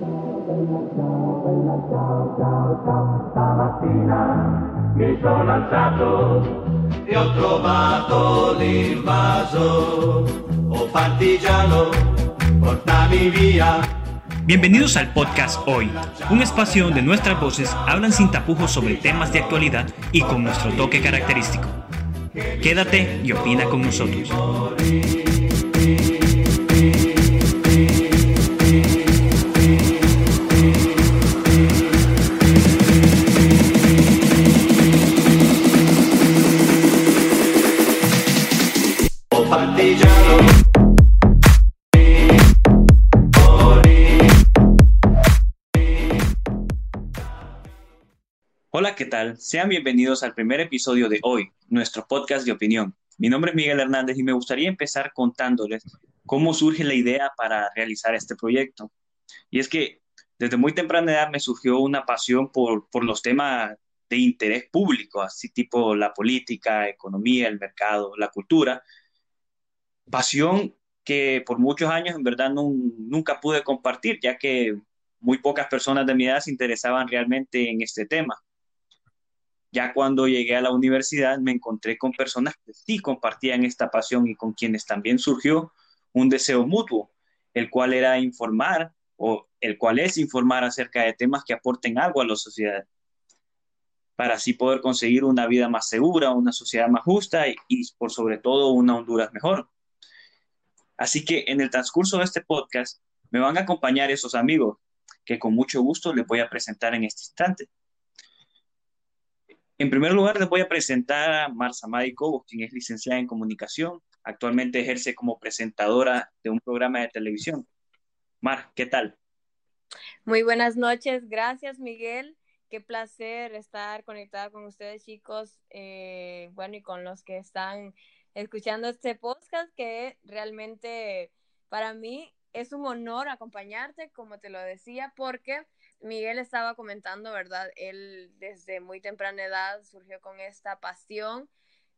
E. Bienvenidos al podcast Hoy, un espacio donde nuestras voces hablan sin tapujos sobre temas de actualidad y con nuestro toque característico. Quédate y opina con nosotros. ¿Qué tal? Sean bienvenidos al primer episodio de Hoy, nuestro podcast de opinión. Mi nombre es Miguel Hernández y me gustaría empezar contándoles cómo surge la idea para realizar este proyecto. Y es que desde muy temprana edad me surgió una pasión por, por los temas de interés público, así tipo la política, economía, el mercado, la cultura. Pasión que por muchos años en verdad nunca pude compartir, ya que muy pocas personas de mi edad se interesaban realmente en este tema. Ya cuando llegué a la universidad me encontré con personas que sí compartían esta pasión y con quienes también surgió un deseo mutuo, el cual era informar o el cual es informar acerca de temas que aporten algo a la sociedad, para así poder conseguir una vida más segura, una sociedad más justa y, por sobre todo una Honduras mejor. Así que en el transcurso de este podcast me van a acompañar esos amigos que con mucho gusto les voy a presentar en este instante. En primer lugar, les voy a presentar a Marza Madi Cobos, quien es licenciada en comunicación. Actualmente ejerce como presentadora de un programa de televisión. Mar, ¿qué tal? Muy buenas noches, gracias Miguel. Qué placer estar conectada con ustedes chicos, eh, bueno, y con los que están escuchando este podcast, que realmente para mí es un honor acompañarte, como te lo decía, porque Miguel estaba comentando, ¿verdad? Él desde muy temprana edad surgió con esta pasión.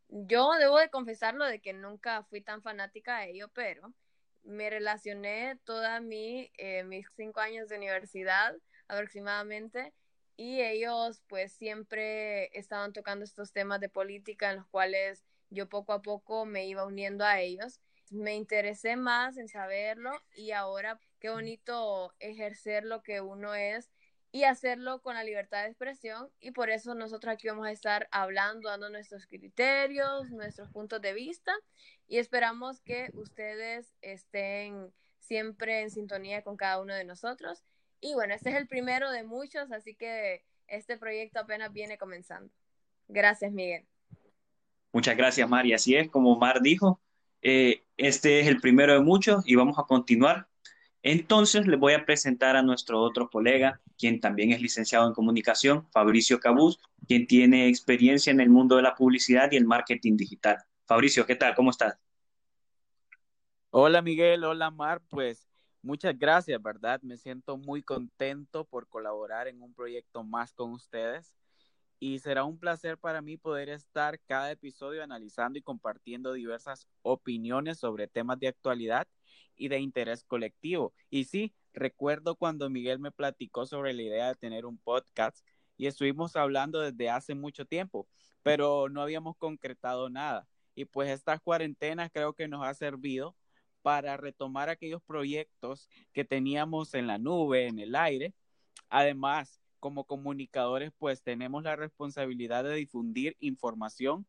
Yo debo de confesarlo de que nunca fui tan fanática de ello, pero me relacioné toda mi, eh, mis cinco años de universidad aproximadamente y ellos pues siempre estaban tocando estos temas de política en los cuales yo poco a poco me iba uniendo a ellos. Me interesé más en saberlo y ahora qué bonito ejercer lo que uno es y hacerlo con la libertad de expresión y por eso nosotros aquí vamos a estar hablando, dando nuestros criterios, nuestros puntos de vista y esperamos que ustedes estén siempre en sintonía con cada uno de nosotros. Y bueno, este es el primero de muchos, así que este proyecto apenas viene comenzando. Gracias, Miguel. Muchas gracias, Mar. Y así es, como Mar dijo, eh, este es el primero de muchos y vamos a continuar. Entonces les voy a presentar a nuestro otro colega, quien también es licenciado en comunicación, Fabricio Cabuz, quien tiene experiencia en el mundo de la publicidad y el marketing digital. Fabricio, ¿qué tal? ¿Cómo estás? Hola Miguel, hola Mar, pues muchas gracias, ¿verdad? Me siento muy contento por colaborar en un proyecto más con ustedes y será un placer para mí poder estar cada episodio analizando y compartiendo diversas opiniones sobre temas de actualidad y de interés colectivo. Y sí, recuerdo cuando Miguel me platicó sobre la idea de tener un podcast y estuvimos hablando desde hace mucho tiempo, pero no habíamos concretado nada. Y pues estas cuarentenas creo que nos ha servido para retomar aquellos proyectos que teníamos en la nube, en el aire. Además, como comunicadores, pues tenemos la responsabilidad de difundir información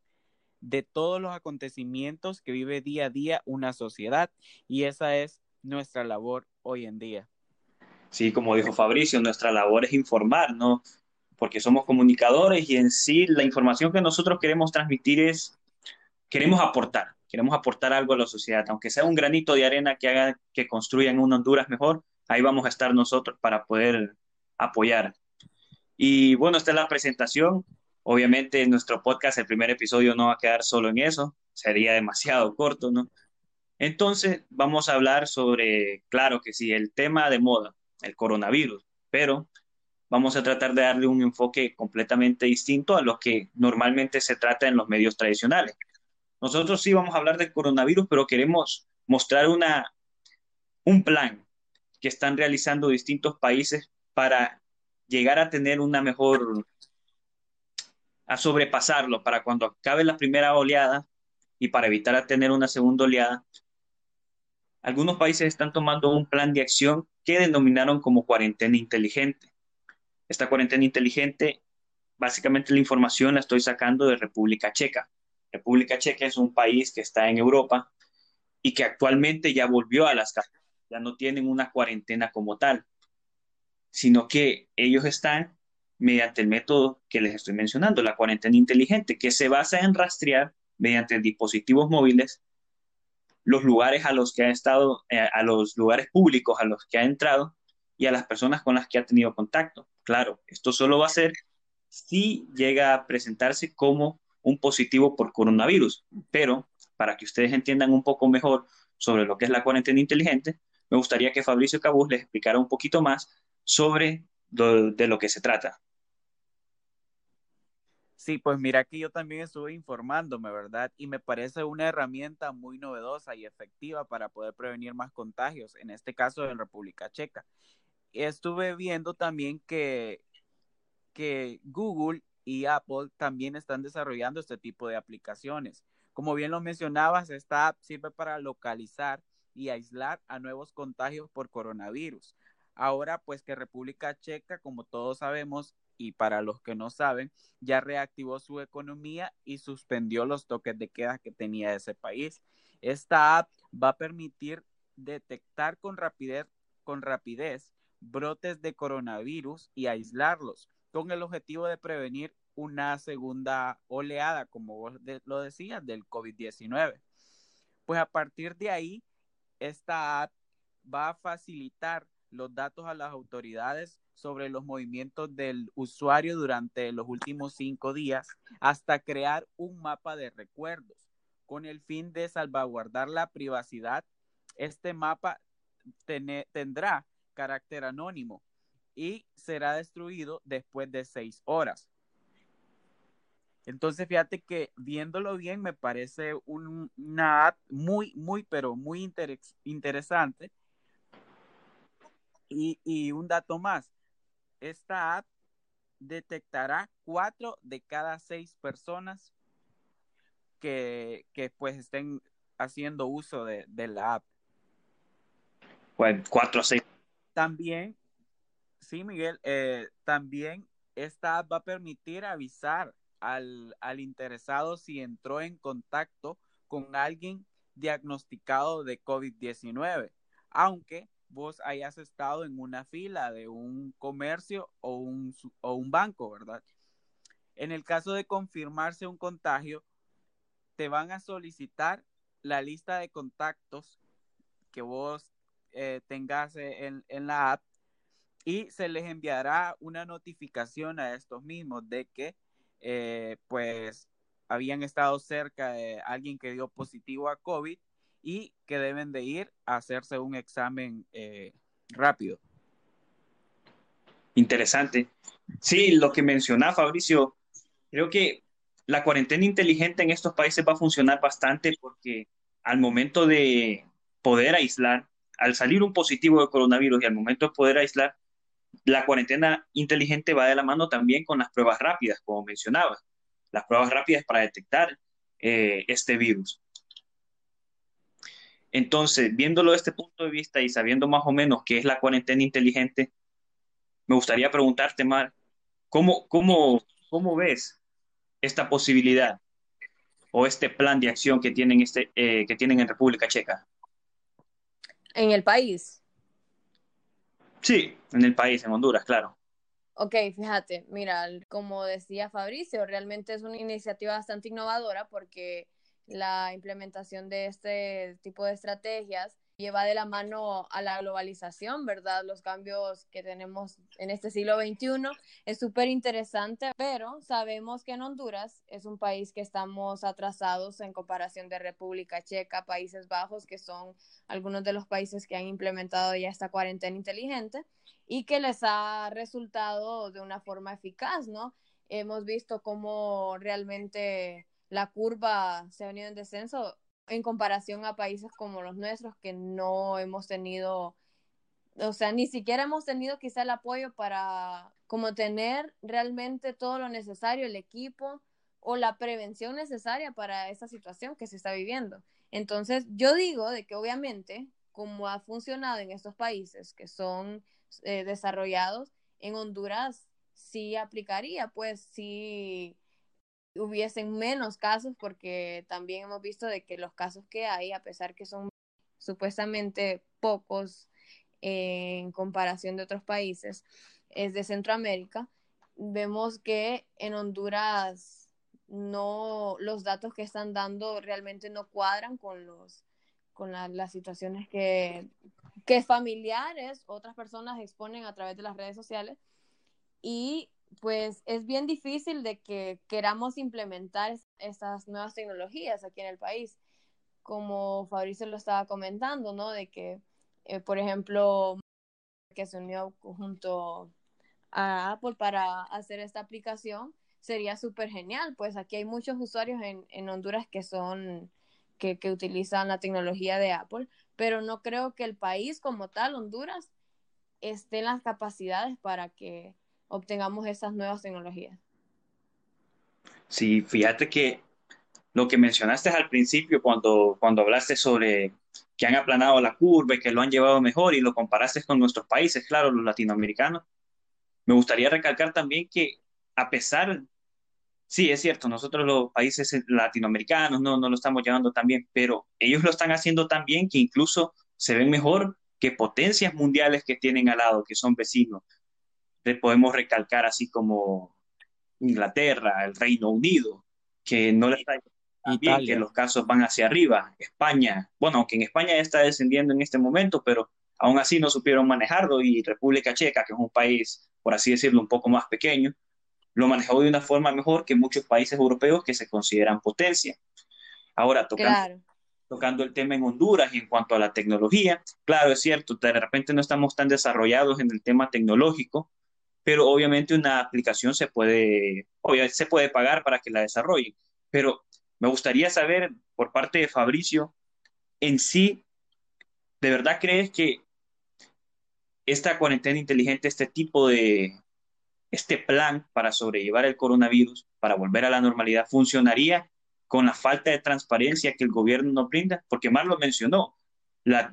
de todos los acontecimientos que vive día a día una sociedad y esa es nuestra labor hoy en día. Sí, como dijo Fabricio, nuestra labor es informar, ¿no? Porque somos comunicadores y en sí la información que nosotros queremos transmitir es, queremos aportar, queremos aportar algo a la sociedad, aunque sea un granito de arena que haga que construyan una Honduras mejor, ahí vamos a estar nosotros para poder apoyar. Y bueno, esta es la presentación. Obviamente nuestro podcast, el primer episodio no va a quedar solo en eso, sería demasiado corto, ¿no? Entonces vamos a hablar sobre, claro que sí, el tema de moda, el coronavirus, pero vamos a tratar de darle un enfoque completamente distinto a lo que normalmente se trata en los medios tradicionales. Nosotros sí vamos a hablar del coronavirus, pero queremos mostrar una, un plan que están realizando distintos países para llegar a tener una mejor, a sobrepasarlo, para cuando acabe la primera oleada y para evitar a tener una segunda oleada, algunos países están tomando un plan de acción que denominaron como cuarentena inteligente. Esta cuarentena inteligente, básicamente la información la estoy sacando de República Checa. República Checa es un país que está en Europa y que actualmente ya volvió a las casas, ya no tienen una cuarentena como tal, sino que ellos están mediante el método que les estoy mencionando, la cuarentena inteligente, que se basa en rastrear mediante dispositivos móviles los lugares a los que ha estado, eh, a los lugares públicos a los que ha entrado y a las personas con las que ha tenido contacto. Claro, esto solo va a ser si llega a presentarse como un positivo por coronavirus, pero para que ustedes entiendan un poco mejor sobre lo que es la cuarentena inteligente, me gustaría que Fabricio Cabuz les explicara un poquito más sobre de lo que se trata. Sí, pues mira que yo también estuve informándome, ¿verdad? Y me parece una herramienta muy novedosa y efectiva para poder prevenir más contagios, en este caso en República Checa. Estuve viendo también que, que Google y Apple también están desarrollando este tipo de aplicaciones. Como bien lo mencionabas, esta app sirve para localizar y aislar a nuevos contagios por coronavirus. Ahora, pues que República Checa, como todos sabemos, y para los que no saben, ya reactivó su economía y suspendió los toques de queda que tenía ese país. Esta app va a permitir detectar con rapidez, brotes de coronavirus y aislarlos, con el objetivo de prevenir una segunda oleada, como vos lo decías, del COVID-19. Pues a partir de ahí, esta app va a facilitar los datos a las autoridades sobre los movimientos del usuario durante los últimos cinco días hasta crear un mapa de recuerdos. Con el fin de salvaguardar la privacidad, este mapa tendrá carácter anónimo y será destruido después de seis horas. Entonces, fíjate que viéndolo bien, me parece una muy, muy, pero muy interesante. Y, y, un dato más, esta app detectará cuatro de cada seis personas que, pues estén haciendo uso de, la app. Bueno, cuatro a seis. También, sí, Miguel, eh, también esta app va a permitir avisar al, al interesado si entró en contacto con alguien diagnosticado de COVID-19, aunque vos hayas estado en una fila de un comercio o un, o un banco, ¿verdad? En el caso de confirmarse un contagio, te van a solicitar la lista de contactos que vos eh, tengas en, en, la app y se les enviará una notificación a estos mismos de que eh, pues habían estado cerca de alguien que dio positivo a COVID y que deben de ir a hacerse un examen eh, rápido. Interesante. Sí, lo que mencionaba Fabricio, creo que la cuarentena inteligente en estos países va a funcionar bastante porque al momento de poder aislar, al salir un positivo de coronavirus y al momento de poder aislar, la cuarentena inteligente va de la mano también con las pruebas rápidas, como mencionaba, las pruebas rápidas para detectar eh, este virus. Entonces, viéndolo desde este punto de vista y sabiendo más o menos qué es la cuarentena inteligente, me gustaría preguntarte, Mar, ¿cómo, cómo, cómo ves esta posibilidad o este plan de acción que tienen, este, eh, que tienen en República Checa? En el país. Sí, en el país, en Honduras, claro. Ok, fíjate, mira, como decía Fabricio, realmente es una iniciativa bastante innovadora porque la implementación de este tipo de estrategias lleva de la mano a la globalización, ¿verdad? Los cambios que tenemos en este siglo XXI es súper interesante, pero sabemos que en Honduras es un país que estamos atrasados en comparación de República Checa, Países Bajos, que son algunos de los países que han implementado ya esta cuarentena inteligente y que les ha resultado de una forma eficaz, ¿no? Hemos visto cómo realmente la curva se ha venido en descenso en comparación a países como los nuestros que no hemos tenido o sea, ni siquiera hemos tenido quizá el apoyo para como tener realmente todo lo necesario, el equipo o la prevención necesaria para esta situación que se está viviendo. Entonces, yo digo de que obviamente, como ha funcionado en estos países que son eh, desarrollados, en Honduras sí aplicaría, pues sí hubiesen menos casos, porque también hemos visto de que los casos que hay, a pesar que son supuestamente pocos en comparación de otros países, es de Centroamérica, vemos que en Honduras no los datos que están dando realmente no cuadran con los con las situaciones que, que familiares, otras personas exponen a través de las redes sociales y pues es bien difícil de que queramos implementar estas nuevas tecnologías aquí en el país, como Fabricio lo estaba comentando, ¿no? De que, eh, por ejemplo, que se unió junto a Apple para hacer esta aplicación, sería súper genial, pues aquí hay muchos usuarios en, en Honduras que son, que, que utilizan la tecnología de Apple, pero no creo que el país como tal, Honduras, esté en las capacidades para que obtengamos esas nuevas tecnologías. Sí, fíjate que lo que mencionaste al principio cuando, cuando hablaste sobre que han aplanado la curva y que lo han llevado mejor y lo comparaste con nuestros países, claro, los latinoamericanos, me gustaría recalcar también que a pesar, sí, es cierto, nosotros los países latinoamericanos no, no lo estamos llevando tan bien, pero ellos lo están haciendo tan bien que incluso se ven mejor que potencias mundiales que tienen al lado, que son vecinos podemos recalcar así como Inglaterra, el Reino Unido, que no le está bien, que los casos van hacia arriba. España, bueno, aunque en España ya está descendiendo en este momento, pero aún así no supieron manejarlo y República Checa, que es un país, por así decirlo, un poco más pequeño, lo manejó de una forma mejor que muchos países europeos que se consideran potencia. Ahora, tocando, tocando el tema en Honduras y en cuanto a la tecnología, claro, es cierto, de repente no estamos tan desarrollados en el tema tecnológico, pero obviamente una aplicación se puede, se puede pagar para que la desarrolle. Pero me gustaría saber por parte de Fabricio, en sí, ¿de verdad crees que esta cuarentena inteligente, este tipo de, este plan para sobrellevar el coronavirus, para volver a la normalidad, funcionaría con la falta de transparencia que el gobierno nos brinda? Porque Mar lo mencionó, la,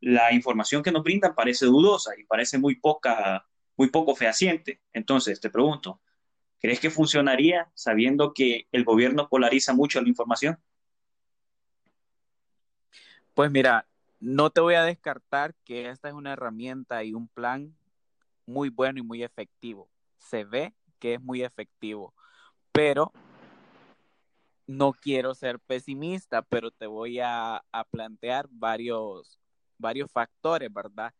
la información que nos brindan parece dudosa y parece muy poca muy poco fehaciente. Entonces, te pregunto, ¿crees que funcionaría sabiendo que el gobierno polariza mucho la información? Pues mira, no te voy a descartar que esta es una herramienta y un plan muy bueno y muy efectivo. Se ve que es muy efectivo, pero no quiero ser pesimista, pero te voy a, a plantear varios, varios factores, ¿verdad?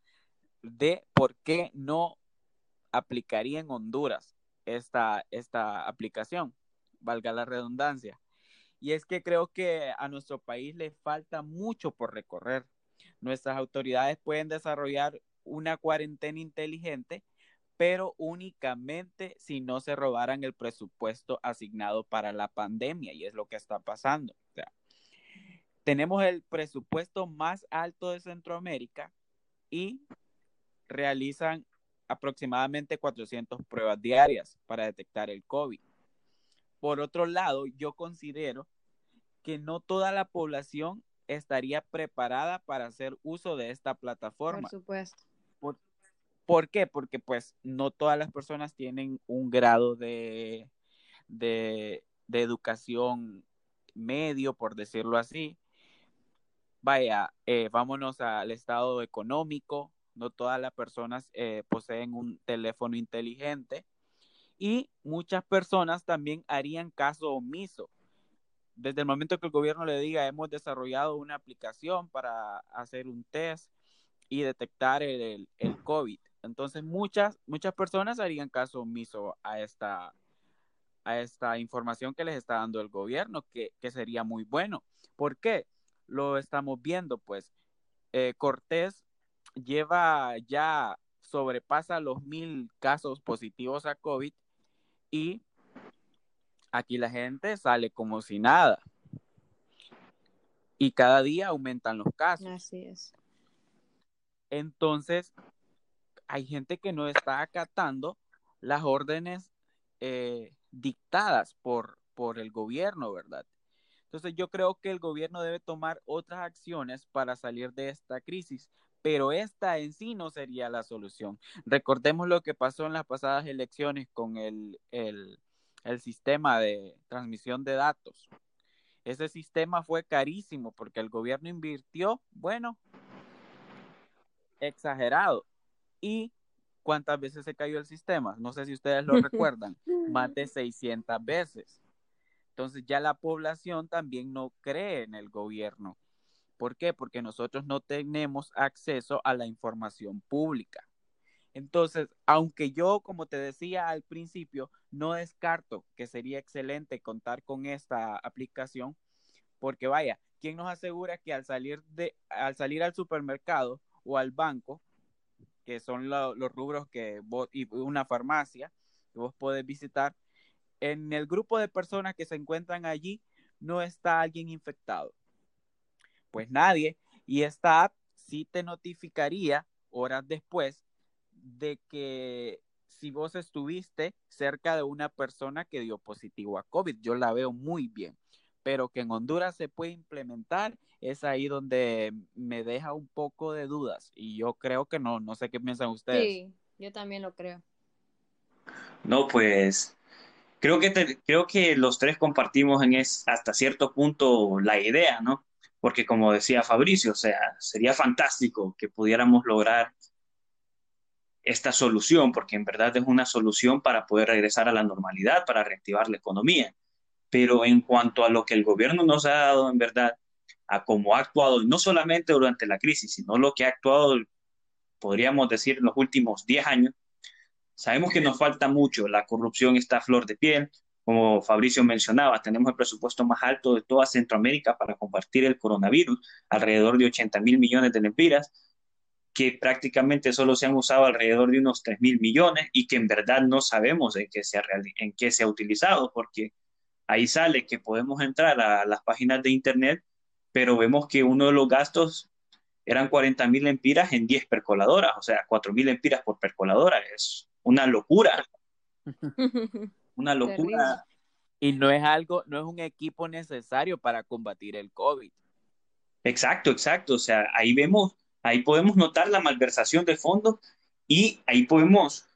De por qué no aplicaría en Honduras esta, esta aplicación, valga la redundancia. Y es que creo que a nuestro país le falta mucho por recorrer. Nuestras autoridades pueden desarrollar una cuarentena inteligente, pero únicamente si no se robaran el presupuesto asignado para la pandemia, y es lo que está pasando. tenemos el presupuesto más alto de Centroamérica y realizan aproximadamente 400 pruebas diarias para detectar el COVID. Por otro lado, yo considero que no toda la población estaría preparada para hacer uso de esta plataforma. Por supuesto. ¿Por, qué? Porque pues no todas las personas tienen un grado de, de, de educación medio, por decirlo así. Vaya, eh, vámonos al estado económico, no todas las personas eh, poseen un teléfono inteligente y muchas personas también harían caso omiso. Desde el momento que el gobierno le diga, hemos desarrollado una aplicación para hacer un test y detectar el, el, COVID. Entonces muchas, muchas personas harían caso omiso a esta, a esta información que les está dando el gobierno, que, que sería muy bueno. ¿Por qué? Lo estamos viendo, pues. Eh, Cortés lleva ya sobrepasa los mil casos positivos a COVID y aquí la gente sale como si nada. Y cada día aumentan los casos. Así es. Entonces, hay gente que no está acatando las órdenes eh, dictadas por, por el gobierno, ¿verdad? Entonces yo creo que el gobierno debe tomar otras acciones para salir de esta crisis, pero esta en sí no sería la solución. Recordemos lo que pasó en las pasadas elecciones con el, el, el sistema de transmisión de datos. Ese sistema fue carísimo porque el gobierno invirtió, bueno, exagerado. ¿Y cuántas veces se cayó el sistema? No sé si ustedes lo recuerdan, más de 600 veces. Entonces ya la población también no cree en el gobierno. ¿Por qué? Porque nosotros no tenemos acceso a la información pública. Entonces, aunque yo, como te decía al principio, no descarto que sería excelente contar con esta aplicación, porque vaya, ¿quién nos asegura que al salir de, al salir al supermercado o al banco, que son los rubros que vos, y una farmacia que vos podés visitar, en el grupo de personas que se encuentran allí no está alguien infectado? Pues nadie. Y esta app sí te notificaría horas después de que si vos estuviste cerca de una persona que dio positivo a COVID, yo la veo muy bien, pero que en Honduras se puede implementar, es ahí donde me deja un poco de dudas y yo creo que no, no sé qué piensan ustedes. Sí, yo también lo creo. No, pues creo que, te, creo que los tres compartimos en es, hasta cierto punto la idea, ¿no? Porque como decía Fabricio, o sea, sería fantástico que pudiéramos lograr esta solución, porque en verdad es una solución para poder regresar a la normalidad, para reactivar la economía. Pero en cuanto a lo que el gobierno nos ha dado, en verdad, a cómo ha actuado, no solamente durante la crisis, sino lo que ha actuado, podríamos decir, en los últimos 10 años, sabemos que nos falta mucho. La corrupción está a flor de piel. Como Fabricio mencionaba, tenemos el presupuesto más alto de toda Centroamérica para compartir el coronavirus, alrededor de 80 mil millones de lempiras que prácticamente solo se han usado alrededor de unos 3 mil millones y que en verdad no sabemos en qué, se ha, en qué se ha utilizado, porque ahí sale que podemos entrar a las páginas de Internet, pero vemos que uno de los gastos eran 40 mil empiras en 10 percoladoras, o sea, 4 mil empiras por percoladora. Es una locura. una locura. Y no es algo, no es un equipo necesario para combatir el COVID. Exacto, exacto. O sea, ahí vemos Ahí podemos notar la malversación de fondos y ahí podemos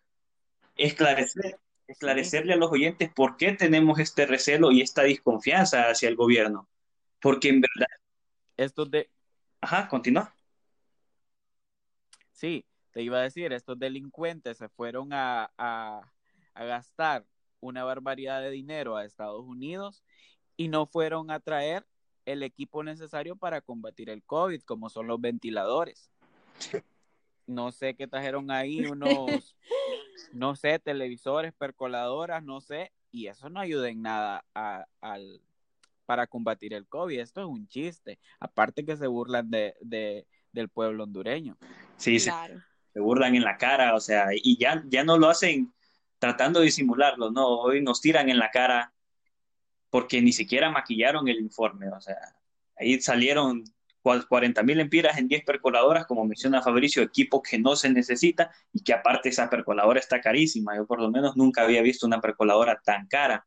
esclarecer, esclarecerle a los oyentes por qué tenemos este recelo y esta desconfianza hacia el gobierno. Porque en verdad... Estos de... Ajá, continúa. Sí, te iba a decir, estos delincuentes se fueron a, a, a gastar una barbaridad de dinero a Estados Unidos y no fueron a traer el equipo necesario para combatir el COVID, como son los ventiladores. No sé qué trajeron ahí, unos, no sé, televisores, percoladoras, no sé, y eso no ayuda en nada a, al, para combatir el COVID. Esto es un chiste, aparte que se burlan de, de del pueblo hondureño. Sí, se, se, burlan en la cara, o sea, y ya, ya no lo hacen tratando de disimularlo, no, hoy nos tiran en la cara porque ni siquiera maquillaron el informe, o sea, ahí salieron 40 mil empiras en 10 percoladoras, como menciona Fabricio, equipo que no se necesita y que aparte esa percoladora está carísima. Yo por lo menos nunca había visto una percoladora tan cara.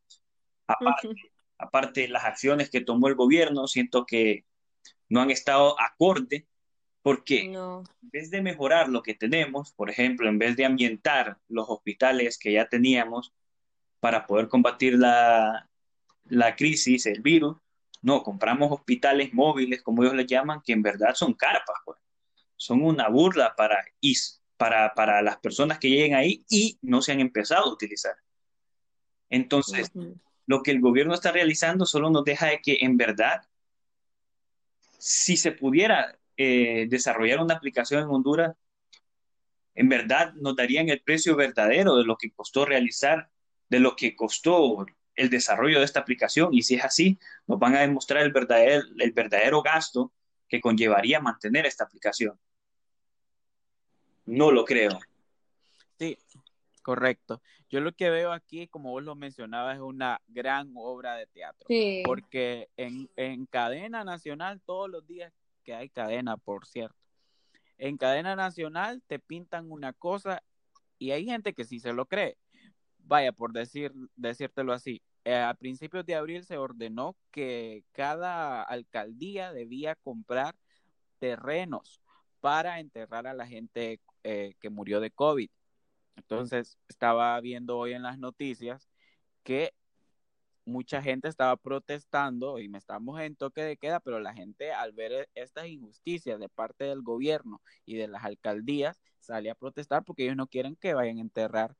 Aparte, aparte las acciones que tomó el gobierno, siento que no han estado acorde porque en vez de mejorar lo que tenemos, por ejemplo, en vez de ambientar los hospitales que ya teníamos para poder combatir la, la crisis, el virus, no, compramos hospitales móviles, como ellos le llaman, que en verdad son carpas, pues. Son una burla para, para, para las personas que lleguen ahí y no se han empezado a utilizar. Entonces, lo que el gobierno está realizando solo nos deja de que en verdad, si se pudiera eh, desarrollar una aplicación en Honduras, en verdad nos darían el precio verdadero de lo que costó realizar, de lo que costó el desarrollo de esta aplicación y si es así, nos van a demostrar el verdadero, el verdadero gasto que conllevaría mantener esta aplicación. No lo creo. Sí, correcto. Yo lo que veo aquí, como vos lo mencionabas, es una gran obra de teatro. Porque en, en cadena nacional, todos los días que hay cadena, por cierto, en cadena nacional te pintan una cosa y hay gente que sí se lo cree. Vaya, por decir, decírtelo así, eh, a principios de abril se ordenó que cada alcaldía debía comprar terrenos para enterrar a la gente eh, que murió de COVID. Entonces, estaba viendo hoy en las noticias que mucha gente estaba protestando y me estamos en toque de queda, pero la gente al ver e, estas injusticias de parte del gobierno y de las alcaldías sale a protestar porque ellos no quieren que vayan a enterrar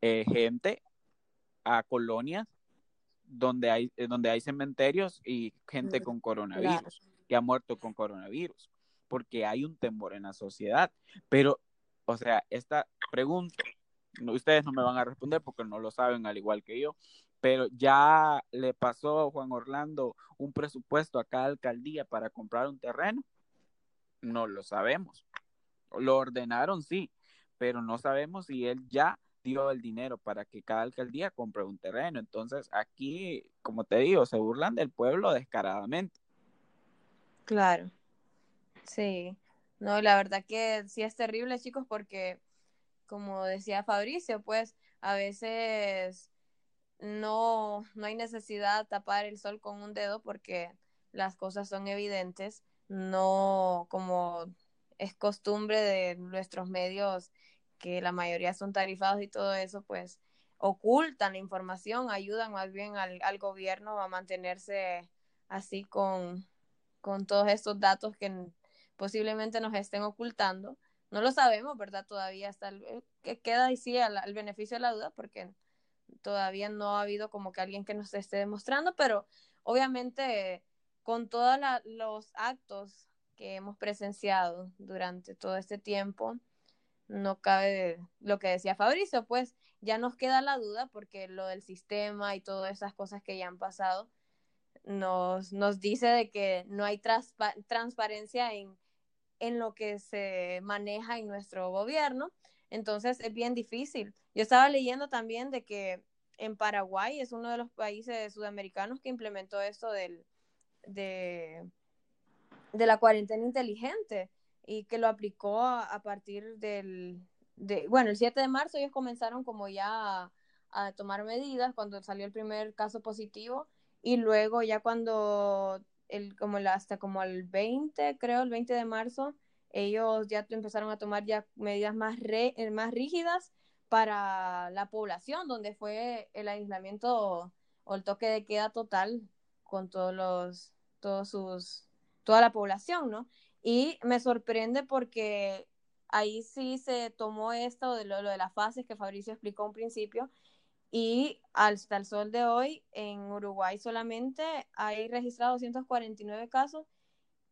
eh, gente a colonias donde hay, eh, donde hay cementerios y gente con coronavirus, que ha muerto con coronavirus, porque hay un temor en la sociedad. Pero, o sea, esta pregunta, ustedes no me van a responder porque no lo saben al igual que yo, pero ya le pasó Juan Orlando un presupuesto a cada alcaldía para comprar un terreno. No lo sabemos. Lo ordenaron, sí, pero no sabemos si él ya dio el dinero para que cada alcaldía compre un terreno. Entonces, aquí, como te digo, se burlan del pueblo descaradamente. Claro. Sí. No, la verdad que sí es terrible, chicos, porque, como decía Fabricio, pues a veces no, no hay necesidad de tapar el sol con un dedo porque las cosas son evidentes, no como es costumbre de nuestros medios que la mayoría son tarifados y todo eso, pues ocultan la información, ayudan más bien al, al gobierno a mantenerse así con, con todos estos datos que posiblemente nos estén ocultando. No lo sabemos, ¿verdad? Todavía está, que queda ahí sí al, beneficio de la duda porque todavía no ha habido como que alguien que nos esté demostrando, pero obviamente con todos los actos que hemos presenciado durante todo este tiempo, no cabe lo que decía Fabricio, pues ya nos queda la duda porque lo del sistema y todas esas cosas que ya han pasado nos, nos dice de que no hay transparencia en, en lo que se maneja en nuestro gobierno, entonces es bien difícil. Yo estaba leyendo también de que en Paraguay es uno de los países sudamericanos que implementó esto del, de, la cuarentena inteligente y que lo aplicó a, partir del, de, bueno, el 7 de marzo ellos comenzaron como ya a, tomar medidas cuando salió el primer caso positivo y luego ya cuando el, como el, hasta como el 20, creo, el 20 de marzo, ellos ya empezaron a tomar ya medidas más, re, más rígidas para la población, donde fue el aislamiento o el toque de queda total con todos los, todos sus, toda la población, ¿no? Y me sorprende porque ahí sí se tomó esto de lo, de las fases que Fabricio explicó un principio y hasta el sol de hoy en Uruguay solamente hay registrados 249 casos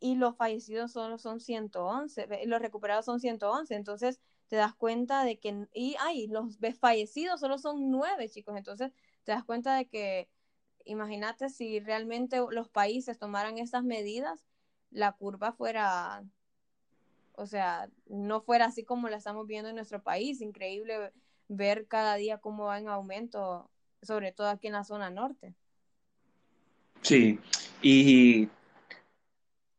y los fallecidos solo son 111, los recuperados son 111, entonces te das cuenta de que, y ay, los fallecidos solo son 9 chicos, entonces te das cuenta de que, imagínate si realmente los países tomaran estas medidas, la curva fuera, o sea, no fuera así como la estamos viendo en nuestro país. Increíble ver cada día cómo va en aumento, sobre todo aquí en la zona norte. Sí, y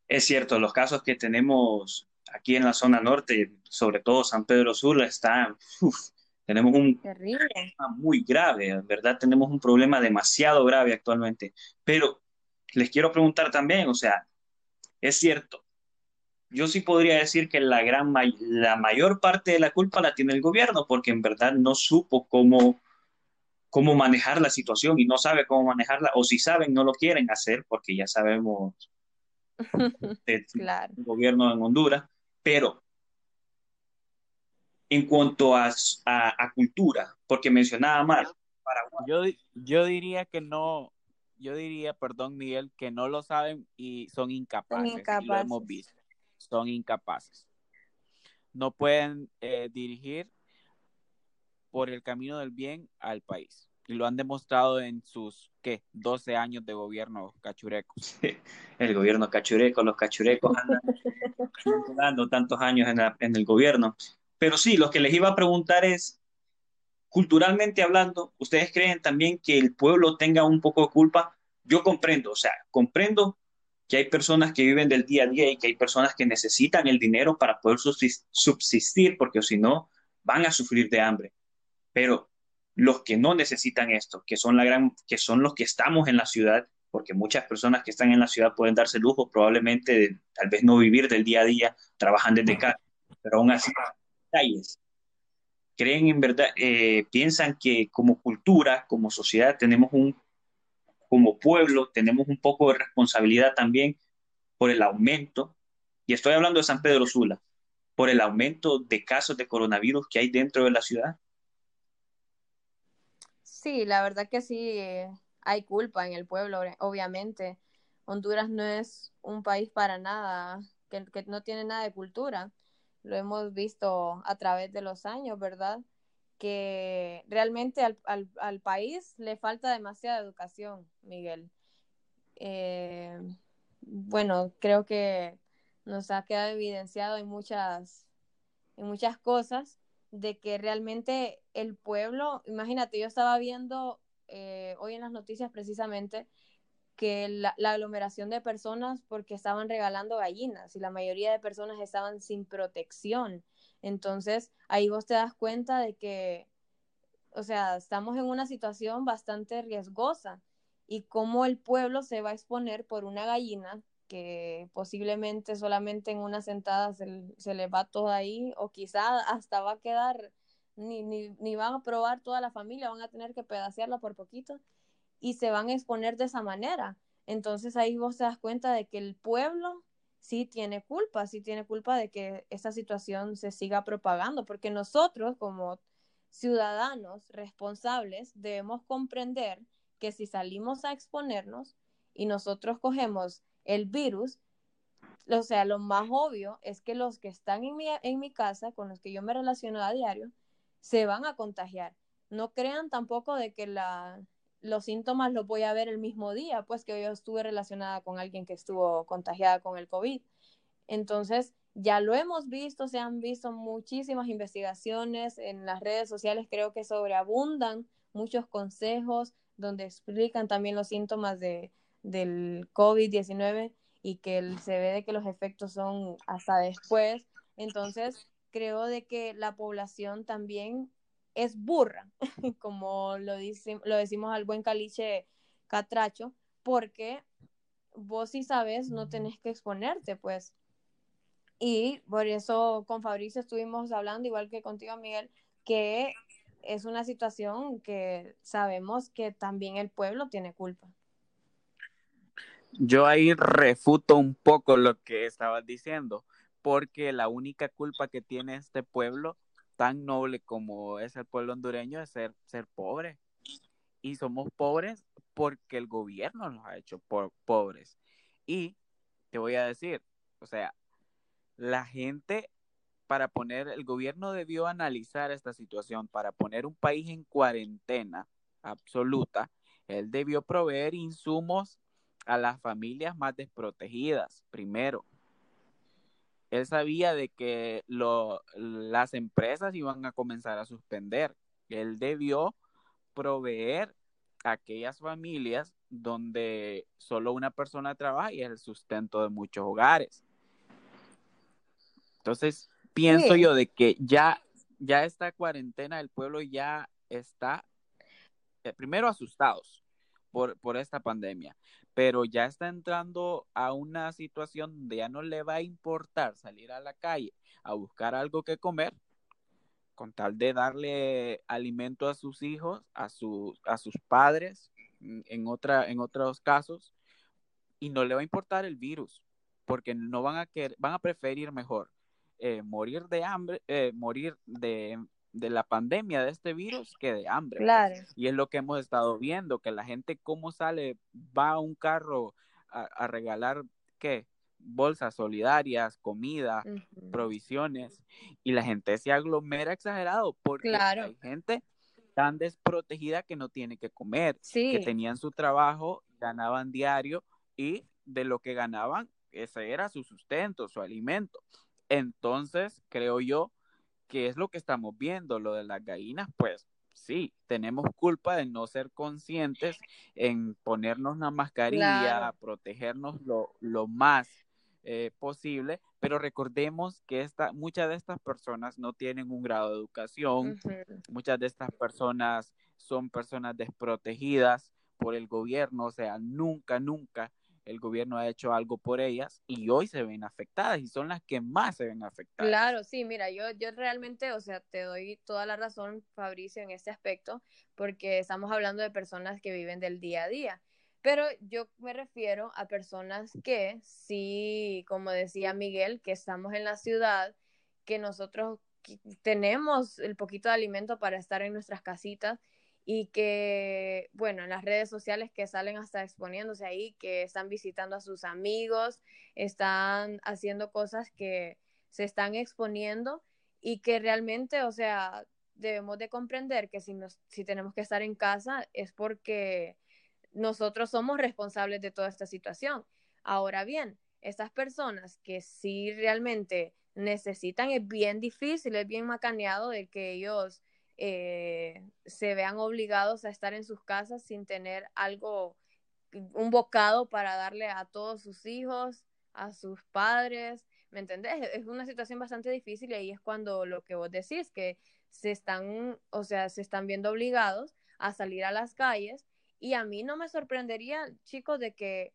es cierto, los casos que tenemos aquí en la zona norte, sobre todo San Pedro Sur, está, tenemos un Terrible. problema muy grave, ¿verdad? Tenemos un problema demasiado grave actualmente. Pero les quiero preguntar también, o sea, es cierto. Yo sí podría decir que la, gran la mayor parte de la culpa la tiene el gobierno, porque en verdad no supo cómo, cómo manejar la situación y no sabe cómo manejarla, o si saben, no lo quieren hacer, porque ya sabemos el gobierno en Honduras. Pero en cuanto a, a, cultura, porque mencionaba mal, Yo, yo diría que no, yo diría, perdón Miguel, que no lo saben y son incapaces. Son incapaces. Lo hemos visto. Son incapaces. No pueden eh, dirigir por el camino del bien al país. Y lo han demostrado en sus, ¿qué? 12 años de gobierno cachurecos. el gobierno cachureco, los cachurecos andan dando tantos años en, en el gobierno. Pero sí, lo que les iba a preguntar es, culturalmente hablando, ¿ustedes creen también que el pueblo tenga un poco de culpa? Yo comprendo, o sea, comprendo que hay personas que viven del día a día y que hay personas que necesitan el dinero para poder subsistir, porque si no, van a sufrir de hambre. Pero los que no necesitan esto, que son, la gran, que son los que estamos en la ciudad, porque muchas personas que están en la ciudad pueden darse lujo probablemente de tal vez no vivir del día a día, trabajan desde casa, pero aún así calles. Creen en verdad, eh, piensan que como cultura, como sociedad, tenemos un como pueblo tenemos un poco de responsabilidad también por el aumento, y estoy hablando de San Pedro Sula, por el aumento de casos de coronavirus que hay dentro de la ciudad. Sí, la verdad que sí, hay culpa en el pueblo, obviamente. Honduras no es un país para nada, que, no tiene nada de cultura. Lo hemos visto a través de los años, ¿verdad? que realmente al, al, al, país le falta demasiada educación, Miguel. Eh, bueno, creo que nos ha quedado evidenciado en muchas, en muchas cosas de que realmente el pueblo, imagínate, yo estaba viendo eh, hoy en las noticias precisamente que la, la, aglomeración de personas porque estaban regalando gallinas y la mayoría de personas estaban sin protección. Entonces, ahí vos te das cuenta de que, o sea, estamos en una situación bastante riesgosa y cómo el pueblo se va a exponer por una gallina que posiblemente solamente en una sentada se, se le va todo ahí o quizá hasta va a quedar, ni, ni, ni van a probar toda la familia, van a tener que pedacearla por poquito y se van a exponer de esa manera. Entonces ahí vos te das cuenta de que el pueblo sí tiene culpa, sí tiene culpa de que esta situación se siga propagando, porque nosotros como ciudadanos responsables debemos comprender que si salimos a exponernos y nosotros cogemos el virus, o sea, lo más obvio es que los que están en mi, en mi casa, con los que yo me relaciono a diario, se van a contagiar. No crean tampoco de que la, los síntomas los voy a ver el mismo día, pues que yo estuve relacionada con alguien que estuvo contagiada con el COVID. Entonces, ya lo hemos visto, se han visto muchísimas investigaciones en las redes sociales, creo que sobreabundan muchos consejos donde explican también los síntomas de, del COVID-19 y que se ve de que los efectos son hasta después. Entonces, creo de que la población también es burra, como lo, dice, lo decimos al buen caliche catracho, porque vos si sabes no tenés que exponerte, pues. Y por eso con Fabricio estuvimos hablando, igual que contigo, Miguel, que es una situación que sabemos que también el pueblo tiene culpa. Yo ahí refuto un poco lo que estabas diciendo, porque la única culpa que tiene este pueblo tan noble como es el pueblo hondureño es ser, ser pobre. Y somos pobres porque el gobierno nos ha hecho pobres. Y te voy a decir, o sea, la gente para poner, el gobierno debió analizar esta situación para poner un país en cuarentena absoluta. Él debió proveer insumos a las familias más desprotegidas, primero él sabía de que lo, las empresas iban a comenzar a suspender. Él debió proveer a aquellas familias donde solo una persona trabaja y es el sustento de muchos hogares. Entonces, pienso yo de que ya, ya esta cuarentena del pueblo ya está, eh, primero asustados por, por esta pandemia, pero ya está entrando a una situación donde ya no le va a importar salir a la calle a buscar algo que comer, con tal de darle alimento a sus hijos, a, sus a sus padres, en, otra, en otros casos, y no le va a importar el virus, porque no van a querer, van a preferir mejor eh, morir de hambre, eh, morir de de la pandemia de este virus que de hambre. Pues. Claro. Y es lo que hemos estado viendo, que la gente cómo sale, va a un carro a, regalar, ¿qué? Bolsas solidarias, comida, provisiones, y la gente se aglomera exagerado porque hay gente tan desprotegida que no tiene que comer, que tenían su trabajo, ganaban diario y de lo que ganaban, ese era su sustento, su alimento. Entonces, creo yo que es lo que estamos viendo, lo de las gallinas, pues sí, tenemos culpa de no ser conscientes en ponernos la mascarilla, protegernos lo, lo más eh, posible, pero recordemos que esta, muchas de estas personas no tienen un grado de educación, muchas de estas personas son personas desprotegidas por el gobierno, o sea, nunca, nunca el gobierno ha hecho algo por ellas y hoy se ven afectadas y son las que más se ven afectadas. Claro, sí, mira, yo, yo realmente, o sea, te doy toda la razón, Fabricio, en este aspecto, porque estamos hablando de personas que viven del día a día. Pero yo me refiero a personas que sí, como decía Miguel, que estamos en la ciudad, que nosotros tenemos el poquito de alimento para estar en nuestras casitas y que, bueno, en las redes sociales que salen hasta exponiéndose ahí, que están visitando a sus amigos, están haciendo cosas que se están exponiendo y que realmente, o sea, debemos de comprender que si, nos, si tenemos que estar en casa es porque nosotros somos responsables de toda esta situación. Ahora bien, estas personas que sí realmente necesitan, es bien difícil, es bien macaneado de que ellos eh, se vean obligados a estar en sus casas sin tener algo, un bocado para darle a todos sus hijos, a sus padres, ¿me entendés? Es una situación bastante difícil y ahí es cuando lo que vos decís, que se están, o sea, se están viendo obligados a salir a las calles y a mí no me sorprendería, chicos, de que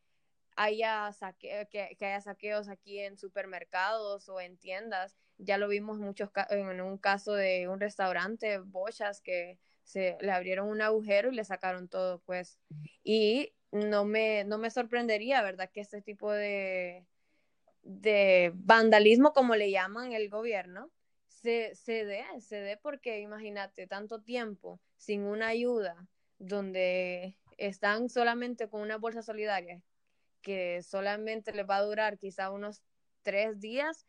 haya, saque que, haya saqueos aquí en supermercados o en tiendas. Ya lo vimos muchos en un caso de un restaurante, Bochas, que se le abrieron un agujero y le sacaron todo, pues. Y no me, no me sorprendería, ¿verdad? Que este tipo de, de vandalismo, como le llaman el gobierno, se, se dé, se dé porque imagínate, tanto tiempo sin una ayuda, donde están solamente con una bolsa solidaria que solamente les va a durar quizá unos tres días.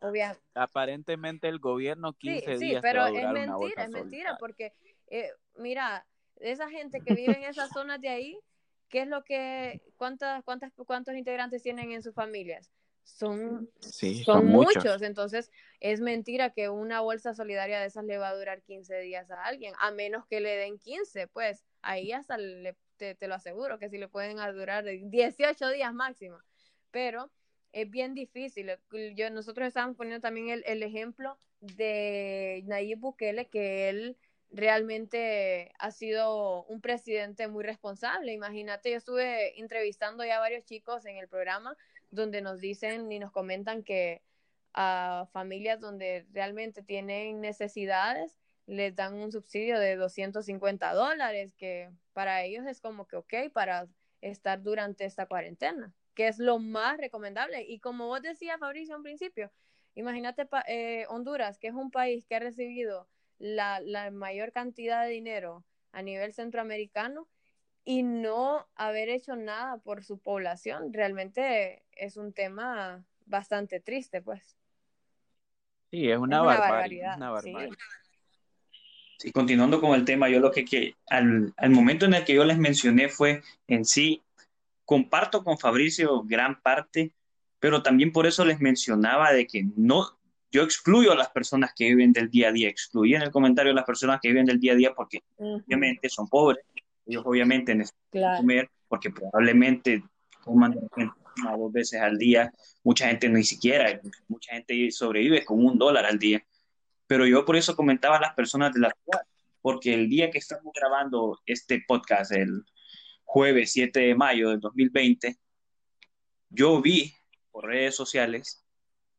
Obviamente. Aparentemente el gobierno 15 sí, Sí, pero es mentira, es mentira, porque eh, mira, esa gente que vive en esas zonas de ahí, ¿qué es lo que, cuántas, cuántas, cuántos integrantes tienen en sus familias? son, son, muchos. Entonces, es mentira que una bolsa solidaria de esas le va a durar 15 días a alguien, a menos que le den 15, pues ahí hasta te, lo aseguro que sí le pueden durar 18 días máximo. Pero es bien difícil. Yo, nosotros estábamos poniendo también el, el ejemplo de Nayib Bukele, que él realmente ha sido un presidente muy responsable. Imagínate, yo estuve entrevistando ya a varios chicos en el programa donde nos dicen y nos comentan que a familias donde realmente tienen necesidades les dan un subsidio de 250 dólares, que para ellos es como que ok para estar durante esta cuarentena, que es lo más recomendable. Y como vos decías, Fabricio, en principio, imagínate eh, Honduras, que es un país que ha recibido la, la mayor cantidad de dinero a nivel centroamericano y no haber hecho nada por su población realmente es un tema bastante triste, pues. Sí, es una, barbaridad. Sí. Continuando con el tema, yo lo que, que al, al, momento en el que yo les mencioné fue en sí, comparto con Fabricio gran parte, pero también por eso les mencionaba de que no, yo excluyo a las personas que viven del día a día, excluí en el comentario a las personas que viven del día a día porque obviamente son pobres, ellos obviamente necesitan comer porque probablemente coman una o dos veces al día. Mucha gente ni siquiera, mucha gente sobrevive con un dólar al día. Pero yo por eso comentaba a las personas de la ciudad, porque el día que estamos grabando este podcast, el jueves 7 de mayo del 2020, yo vi por redes sociales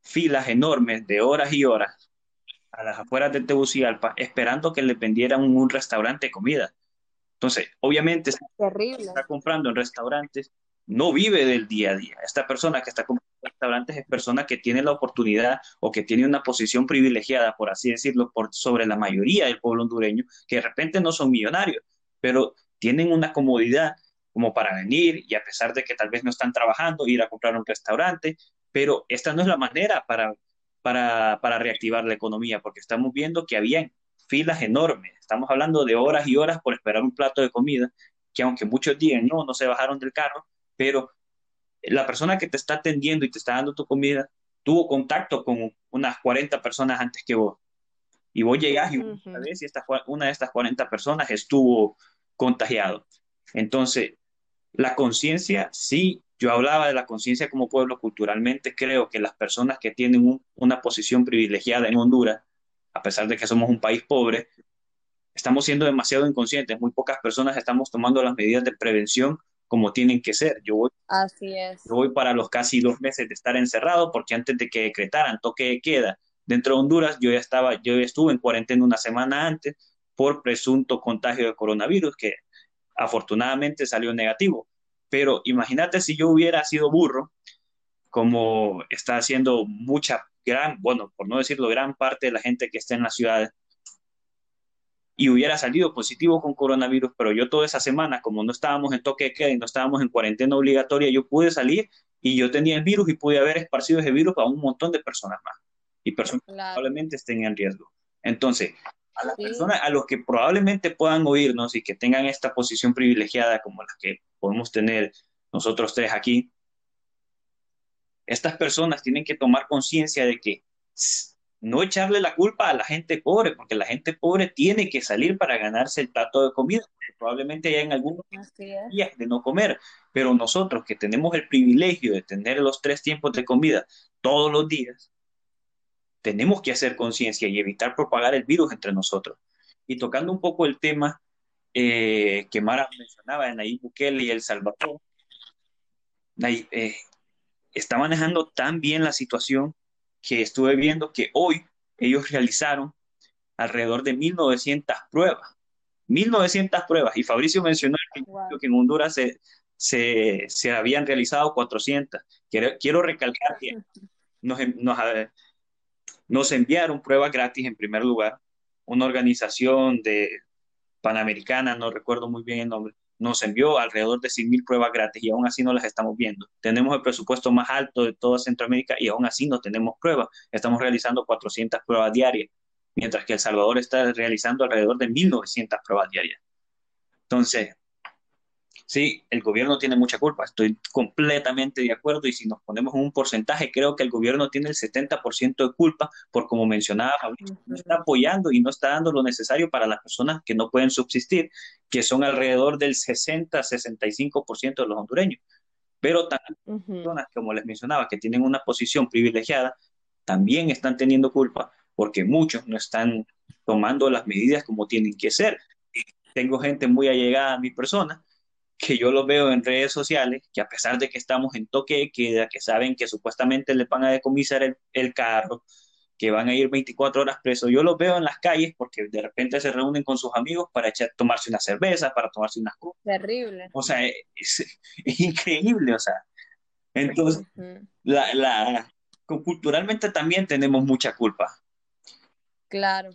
filas enormes de horas y horas a las afueras de Tegucigalpa esperando que le vendieran un restaurante de comida. Entonces, obviamente, está comprando en restaurantes, no vive del día a día. Esta persona que está comprando restaurantes es persona que tiene la oportunidad o que tiene una posición privilegiada, por así decirlo, sobre la mayoría del pueblo hondureño, que de repente no son millonarios, pero tienen una comodidad como para venir y a pesar de que tal vez no están trabajando, ir a comprar un restaurante, pero esta no es la manera para, para, para reactivar la economía, porque estamos viendo que había filas enormes. Estamos hablando de horas y horas por esperar un plato de comida, que aunque muchos digan, no, no se bajaron del carro, pero la persona que te está atendiendo y te está dando tu comida tuvo contacto con unas 40 personas antes que vos. Y vos llegás y uh y esta, una de estas 40 personas estuvo contagiado. Entonces, la conciencia, sí, yo hablaba de la conciencia como pueblo culturalmente, creo que las personas que tienen una posición privilegiada en Honduras, a pesar de que somos un país pobre, estamos siendo demasiado inconscientes. Muy pocas personas estamos tomando las medidas de prevención como tienen que ser. Yo voy, Así es. Yo voy para los casi dos meses de estar encerrado, porque antes de que decretaran toque de queda dentro de Honduras, yo ya estaba, yo ya estuve en cuarentena una semana antes por presunto contagio de coronavirus, que afortunadamente salió negativo. Pero imagínate si yo hubiera sido burro, como está haciendo mucha, gran, bueno, por no decirlo, gran parte de la gente que está en las ciudades, y hubiera salido positivo con coronavirus, pero yo toda esa semana, como no estábamos en toque de queda y no estábamos en cuarentena obligatoria, yo pude salir y yo tenía el virus y pude haber esparcido ese virus a un montón de personas más y personas que probablemente estén en riesgo. Entonces, a las personas, a los que probablemente puedan oírnos y que tengan esta posición privilegiada como la que podemos tener nosotros tres aquí, estas personas tienen que tomar conciencia de que no echarle la culpa a la gente pobre, porque la gente pobre tiene que salir para ganarse el plato de comida. Probablemente haya en algunos días de no comer, pero nosotros que tenemos el privilegio de tener los tres tiempos de comida todos los días, tenemos que hacer conciencia y evitar propagar el virus entre nosotros. Y tocando un poco el tema eh, que Mara mencionaba en Nayib Bukele y El Salvador, eh, está manejando tan bien la situación que estuve viendo que hoy ellos realizaron alrededor de 1900 pruebas. 1900 pruebas. Y Fabricio mencionó que en Honduras se, se, habían realizado 400. Quiero, quiero recalcar que nos, nos, nos enviaron pruebas gratis en primer lugar. Una organización de Panamericana, no recuerdo muy bien el nombre, nos envió alrededor de 100.000 pruebas gratis y aún así no las estamos viendo. Tenemos el presupuesto más alto de toda Centroamérica y aún así no tenemos pruebas. Estamos realizando 400 pruebas diarias, mientras que El Salvador está realizando alrededor de 1.900 pruebas diarias. Entonces, Sí, el gobierno tiene mucha culpa, estoy completamente de acuerdo y si nos ponemos en un porcentaje, creo que el gobierno tiene el 70% de culpa por, como mencionaba no está apoyando y no está dando lo necesario para las personas que no pueden subsistir, que son alrededor del 60-65% de los hondureños. Pero también personas, como les mencionaba, que tienen una posición privilegiada, también están teniendo culpa porque muchos no están tomando las medidas como tienen que ser. Tengo gente muy allegada a mi persona que yo lo veo en redes sociales, que a pesar de que estamos en toque de queda, que saben que supuestamente le van a decomisar el, carro, que van a ir 24 horas presos, yo los veo en las calles porque de repente se reúnen con sus amigos para echar, tomarse una cerveza, para tomarse unas cosas. Terrible. O sea, es, increíble, o sea. Entonces, la, la, culturalmente también tenemos mucha culpa. Claro.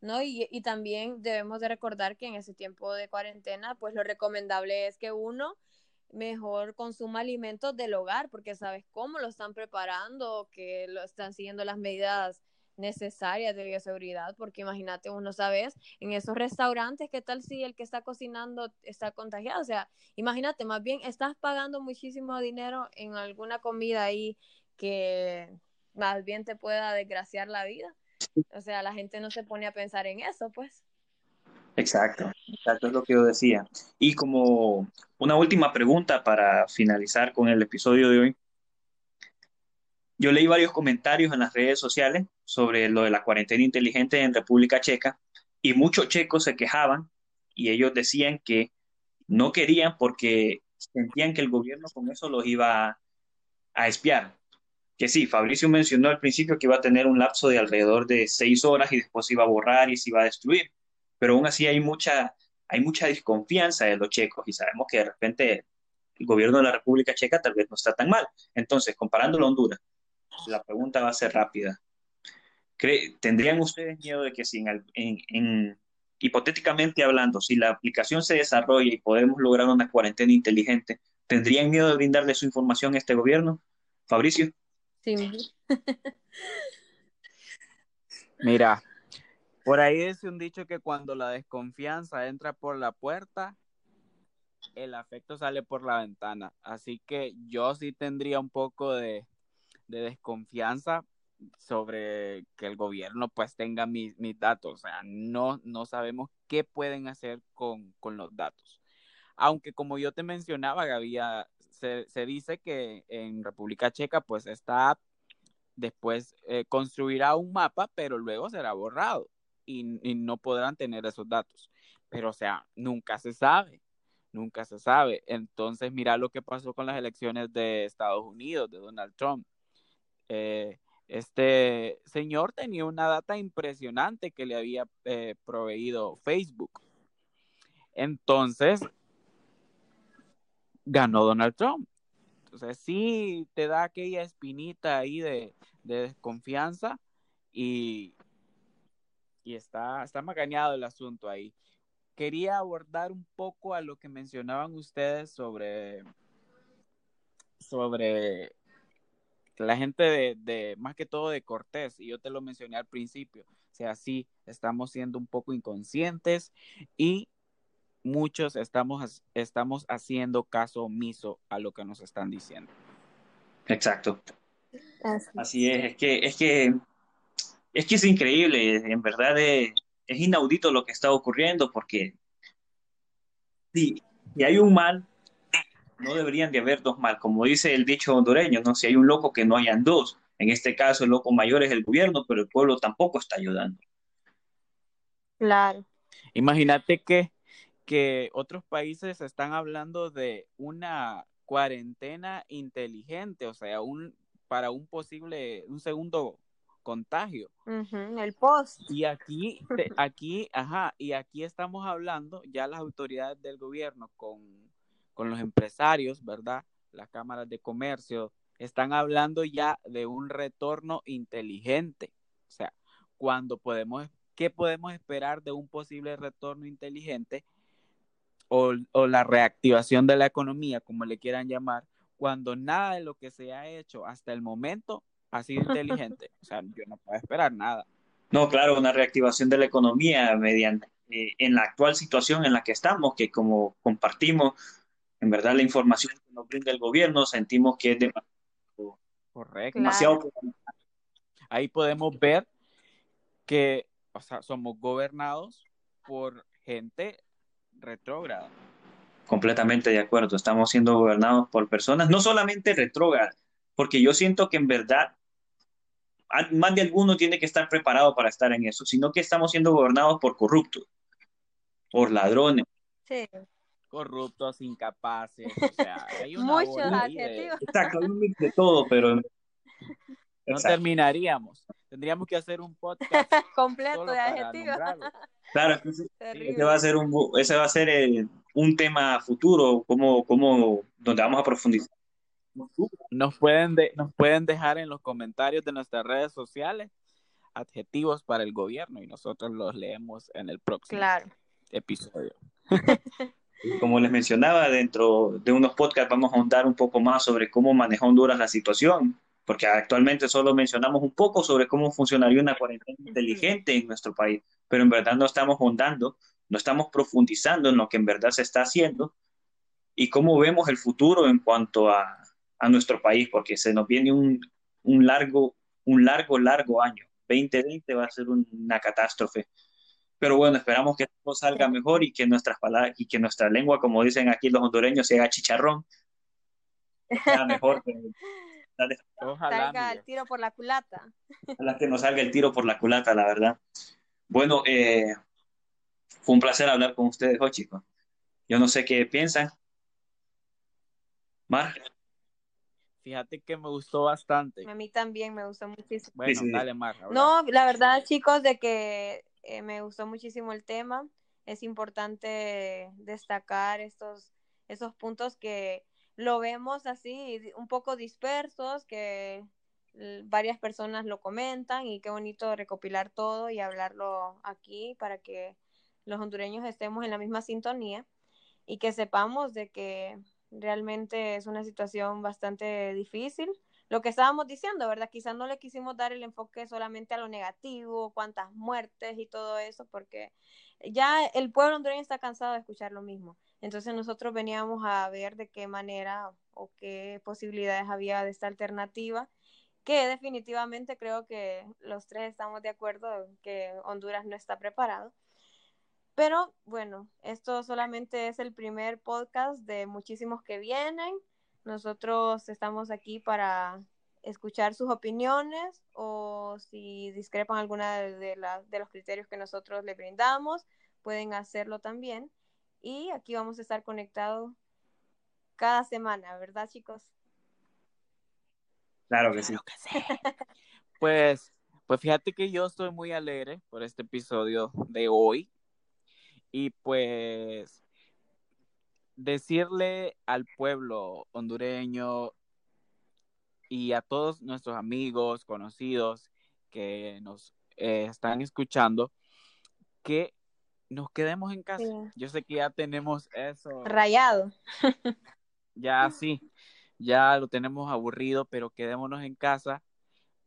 ¿No? Y, y, también debemos de recordar que en ese tiempo de cuarentena, pues lo recomendable es que uno mejor consuma alimentos del hogar, porque sabes cómo lo están preparando, que lo están siguiendo las medidas necesarias de bioseguridad, porque imagínate, uno sabes, en esos restaurantes, ¿qué tal si el que está cocinando está contagiado? O sea, imagínate, más bien estás pagando muchísimo dinero en alguna comida ahí que más bien te pueda desgraciar la vida. O sea, la gente no se pone a pensar en eso, pues. Exacto, exacto es lo que yo decía. Y como una última pregunta para finalizar con el episodio de hoy. Yo leí varios comentarios en las redes sociales sobre lo de la cuarentena inteligente en República Checa y muchos checos se quejaban y ellos decían que no querían porque sentían que el gobierno con eso los iba a espiar que sí, Fabricio mencionó al principio que iba a tener un lapso de alrededor de seis horas y después iba a borrar y se iba a destruir, pero aún así hay mucha, hay mucha desconfianza de los checos y sabemos que de repente el gobierno de la República Checa tal vez no está tan mal. Entonces, comparándolo a Honduras, la pregunta va a ser rápida. ¿Tendrían ustedes miedo de que si en, hipotéticamente hablando, si la aplicación se desarrolla y podemos lograr una cuarentena inteligente, ¿tendrían miedo de brindarle su información a este gobierno? Fabricio. Sí. Mira, por ahí dice un dicho que cuando la desconfianza entra por la puerta, el afecto sale por la ventana. Así que yo sí tendría un poco de, desconfianza sobre que el gobierno pues tenga mis, datos. O sea, no, no sabemos qué pueden hacer con, con los datos. Aunque como yo te mencionaba, había, se, dice que en República Checa pues está después eh, construirá un mapa, pero luego será borrado y, y, no podrán tener esos datos. Pero o sea, nunca se sabe, nunca se sabe. Entonces, mira lo que pasó con las elecciones de Estados Unidos, de Donald Trump. Eh, este señor tenía una data impresionante que le había eh, proveído Facebook. Entonces, ganó Donald Trump. Entonces, sí te da aquella espinita ahí de, de desconfianza y, y está, está macaneado el asunto ahí. Quería abordar un poco a lo que mencionaban ustedes sobre, sobre la gente de, de, más que todo de Cortés, y yo te lo mencioné al principio, o sea, sí, estamos siendo un poco inconscientes y muchos estamos, estamos haciendo caso omiso a lo que nos están diciendo. Exacto. Así, Así es, es que, es que, es que es increíble, en verdad es, es inaudito lo que está ocurriendo porque si, si hay un mal, no deberían de haber dos mal, como dice el dicho hondureño, ¿no? Si hay un loco que no hayan dos. En este caso, el loco mayor es el gobierno, pero el pueblo tampoco está ayudando. Claro. Imagínate que, que otros países están hablando de una cuarentena inteligente, o sea, un para un posible, un segundo contagio. Uh -huh, el post. Y aquí, te, aquí, ajá, y aquí estamos hablando, ya las autoridades del gobierno con con los empresarios, ¿verdad? Las cámaras de comercio, están hablando ya de un retorno inteligente. O sea, cuando podemos, ¿qué podemos esperar de un posible retorno inteligente o, o la reactivación de la economía, como le quieran llamar, cuando nada de lo que se ha hecho hasta el momento ha sido inteligente? O sea, yo no puedo esperar nada. No, claro, una reactivación de la economía mediante, eh, en la actual situación en la que estamos, que como compartimos, en verdad la información que nos brinda el gobierno sentimos que es demasiado, Correcto. demasiado ahí podemos ver que o sea, somos gobernados por gente retrógrada. Completamente de acuerdo, estamos siendo gobernados por personas no solamente retrógradas, porque yo siento que en verdad más de alguno tiene que estar preparado para estar en eso, sino que estamos siendo gobernados por corruptos, por ladrones. Sí corruptos, incapaces, o sea, hay una muchos adjetivos. De... Exacto, hay un mix de todo, pero no Exacto. terminaríamos. Tendríamos que hacer un podcast completo de adjetivos. Claro, ese, ese, va a ser un ese va a ser el, un tema futuro, como como donde vamos a profundizar. Nos pueden de, nos pueden dejar en los comentarios de nuestras redes sociales adjetivos para el gobierno y nosotros los leemos en el próximo claro. episodio. Como les mencionaba, dentro de unos podcasts vamos a ahondar un poco más sobre cómo maneja Honduras la situación, porque actualmente solo mencionamos un poco sobre cómo funcionaría una cuarentena inteligente en nuestro país, pero en verdad no estamos ahondando, no estamos profundizando en lo que en verdad se está haciendo y cómo vemos el futuro en cuanto a, a nuestro país, porque se nos viene un, un, largo, un largo, largo año. 2020 va a ser una catástrofe. Pero bueno, esperamos que todo salga mejor y que nuestras palabras y que nuestra lengua, como dicen aquí los hondureños, se haga chicharrón. Sea mejor. Que, Ojalá, salga el tiro por la culata. Ojalá que nos salga el tiro por la culata, la verdad. Bueno, eh, fue un placer hablar con ustedes hoy, chicos. Yo no sé qué piensan. Mar. Fíjate que me gustó bastante. A mí también me gustó muchísimo. Bueno, sí, sí. dale, Mar. No, la verdad, chicos, de que eh, me gustó muchísimo el tema. Es importante destacar estos, estos puntos que lo vemos así, un poco dispersos, que varias personas lo comentan y qué bonito recopilar todo y hablarlo aquí para que los hondureños estemos en la misma sintonía y que sepamos de que realmente es una situación bastante difícil lo que estábamos diciendo, ¿verdad? Quizás no le quisimos dar el enfoque solamente a lo negativo, cuántas muertes y todo eso, porque ya el pueblo hondureño está cansado de escuchar lo mismo. Entonces nosotros veníamos a ver de qué manera o qué posibilidades había de esta alternativa que definitivamente creo que los tres estamos de acuerdo que Honduras no está preparado. Pero bueno, esto solamente es el primer podcast de muchísimos que vienen. Nosotros estamos aquí para escuchar sus opiniones o si discrepan alguna de, de los criterios que nosotros le brindamos, pueden hacerlo también. Y aquí vamos a estar conectados cada semana, ¿verdad, chicos? Claro que sí. Pues, pues fíjate que yo estoy muy alegre por este episodio de hoy. Y pues decirle al pueblo hondureño y a todos nuestros amigos, conocidos que nos eh, están escuchando, que nos quedemos en casa. Yo sé que ya tenemos eso. Rayado. ya sí, ya lo tenemos aburrido, pero quedémonos en casa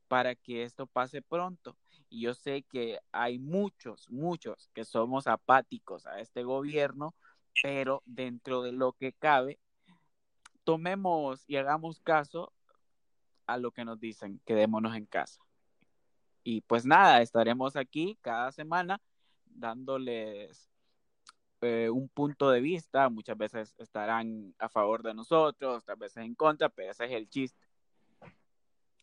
para que esto pase pronto. Y yo sé que hay muchos, muchos que somos apáticos a este gobierno, pero dentro de lo que cabe, tomemos y hagamos caso a lo que nos dicen, quedémonos en casa. Y pues nada, estaremos aquí cada semana dándoles eh, un punto de vista, muchas veces estarán a favor de nosotros, otras veces en contra, pero ese es el chiste.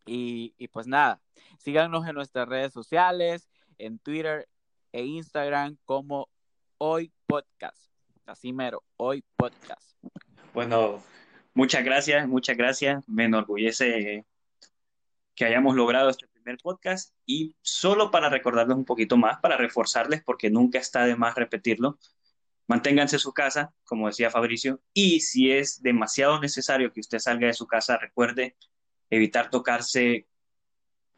Y, y pues nada, síganos en nuestras redes sociales, en Twitter e Instagram como Hoy Podcast. Así Hoy Podcast. Bueno, muchas gracias, muchas gracias. Me enorgullece que hayamos logrado este primer podcast. Y solo para recordarles un poquito más, para reforzarles, porque nunca está de más repetirlo, manténganse en su casa, como decía Fabricio, y si es demasiado necesario que usted salga de su casa, recuerde evitar tocarse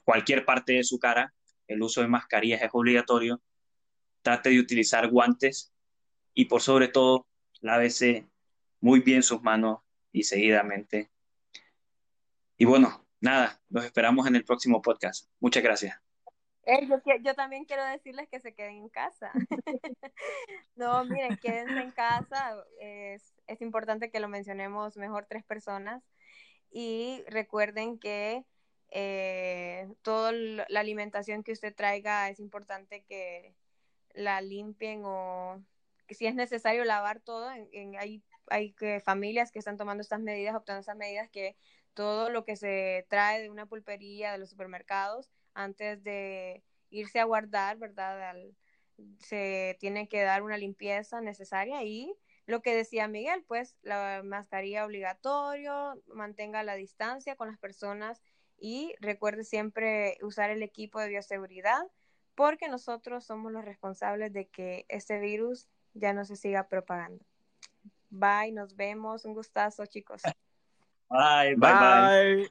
cualquier parte de su cara, el uso de mascarillas es obligatorio, trate de utilizar guantes y por sobre todo, lávese muy bien sus manos y seguidamente. Y bueno, nada, los esperamos en el próximo podcast. Muchas gracias. Eh, yo, también quiero decirles que se queden en casa. no, miren, quédense en casa. Es, es importante que lo mencionemos mejor tres personas. Y recuerden que eh, toda la alimentación que usted traiga es importante que la limpien o que si es necesario lavar todo. En, hay hay que, familias que están tomando estas medidas, optando estas medidas, que todo lo que se trae de una pulpería, de los supermercados, antes de irse a guardar, ¿verdad? se tiene que dar una limpieza necesaria y lo que decía Miguel, pues la mascarilla obligatorio, mantenga la distancia con las personas y recuerde siempre usar el equipo de bioseguridad porque nosotros somos los responsables de que este virus ya no se siga propagando. Bye, nos vemos, un gustazo chicos. Bye. bye. bye.